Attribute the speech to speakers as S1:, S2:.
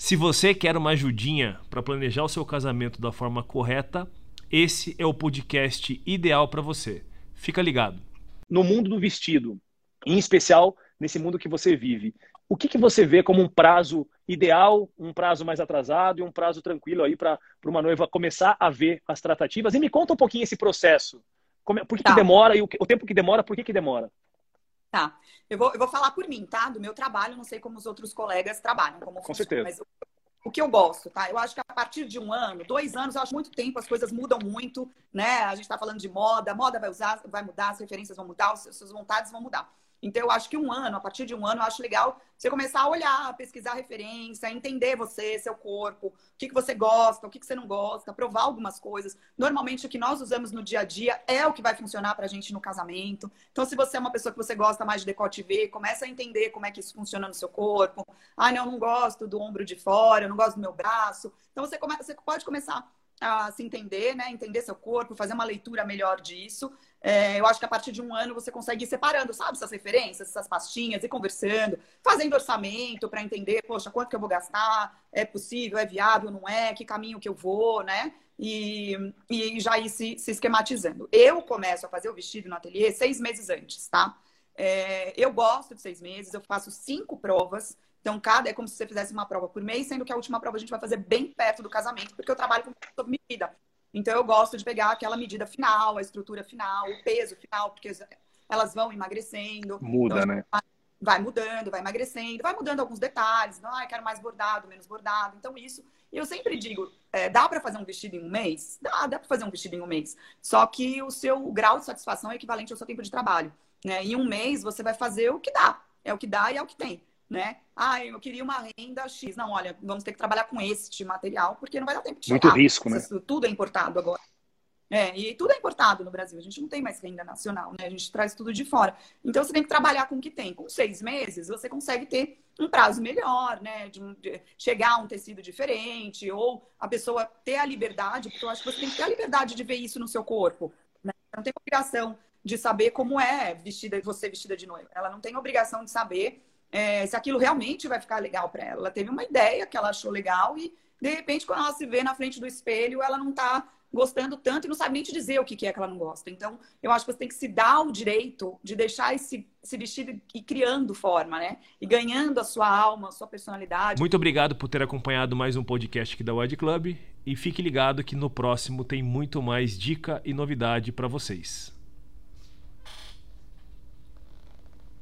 S1: Se você quer uma ajudinha para planejar o seu casamento da forma correta, esse é o podcast ideal para você. Fica ligado.
S2: No mundo do vestido, em especial nesse mundo que você vive, o que, que você vê como um prazo ideal, um prazo mais atrasado e um prazo tranquilo aí para uma noiva começar a ver as tratativas? E me conta um pouquinho esse processo. Como, por que, tá. que demora e o, o, tempo que demora, por que, que demora?
S3: Tá. Eu vou, eu vou falar por mim, tá? Do meu trabalho, não sei como os outros colegas trabalham, como
S2: Com funciona, certeza.
S3: mas o que eu gosto, tá? Eu acho que a partir de um ano, dois anos, eu acho muito tempo, as coisas mudam muito, né? A gente está falando de moda, moda vai usar, vai mudar, as referências vão mudar, as suas vontades vão mudar. Então, eu acho que um ano, a partir de um ano, eu acho legal você começar a olhar, pesquisar referência, entender você, seu corpo, o que, que você gosta, o que, que você não gosta, provar algumas coisas. Normalmente, o que nós usamos no dia a dia é o que vai funcionar pra gente no casamento. Então, se você é uma pessoa que você gosta mais de decote V, começa a entender como é que isso funciona no seu corpo. Ah, não, eu não gosto do ombro de fora, eu não gosto do meu braço. Então, você, come... você pode começar a se entender, né? Entender seu corpo, fazer uma leitura melhor disso. É, eu acho que a partir de um ano você consegue ir separando, sabe, essas referências, essas pastinhas, e conversando, fazendo orçamento para entender, poxa, quanto que eu vou gastar, é possível, é viável, não é, que caminho que eu vou, né? E, e já ir se, se esquematizando. Eu começo a fazer o vestido no ateliê seis meses antes, tá? É, eu gosto de seis meses, eu faço cinco provas. Então, cada é como se você fizesse uma prova por mês, sendo que a última prova a gente vai fazer bem perto do casamento, porque eu trabalho com medida. Então, eu gosto de pegar aquela medida final, a estrutura final, o peso final, porque elas vão emagrecendo.
S2: Muda,
S3: então,
S2: né?
S3: Vai mudando, vai emagrecendo, vai mudando alguns detalhes. Não, ah, quero mais bordado, menos bordado. Então, isso. Eu sempre digo, é, dá para fazer um vestido em um mês? Dá, dá para fazer um vestido em um mês. Só que o seu grau de satisfação é equivalente ao seu tempo de trabalho. Né? Em um mês, você vai fazer o que dá. É o que dá e é o que tem né? Ah, eu queria uma renda X. Não, olha, vamos ter que trabalhar com este material, porque não vai dar tempo de chegar.
S2: Muito risco, né?
S3: Tudo é importado agora. É, e tudo é importado no Brasil. A gente não tem mais renda nacional, né? A gente traz tudo de fora. Então você tem que trabalhar com o que tem. Com seis meses, você consegue ter um prazo melhor, né? De, de chegar a um tecido diferente, ou a pessoa ter a liberdade, porque eu acho que você tem que ter a liberdade de ver isso no seu corpo. Né? Não tem obrigação de saber como é vestida, você vestida de noiva. Ela não tem obrigação de saber é, se aquilo realmente vai ficar legal para ela. Ela teve uma ideia que ela achou legal e, de repente, quando ela se vê na frente do espelho, ela não está gostando tanto e não sabe nem te dizer o que é que ela não gosta. Então, eu acho que você tem que se dar o direito de deixar esse, esse vestido e criando forma, né? E ganhando a sua alma, a sua personalidade.
S1: Muito obrigado por ter acompanhado mais um podcast aqui da Wide Club. E fique ligado que no próximo tem muito mais dica e novidade para vocês.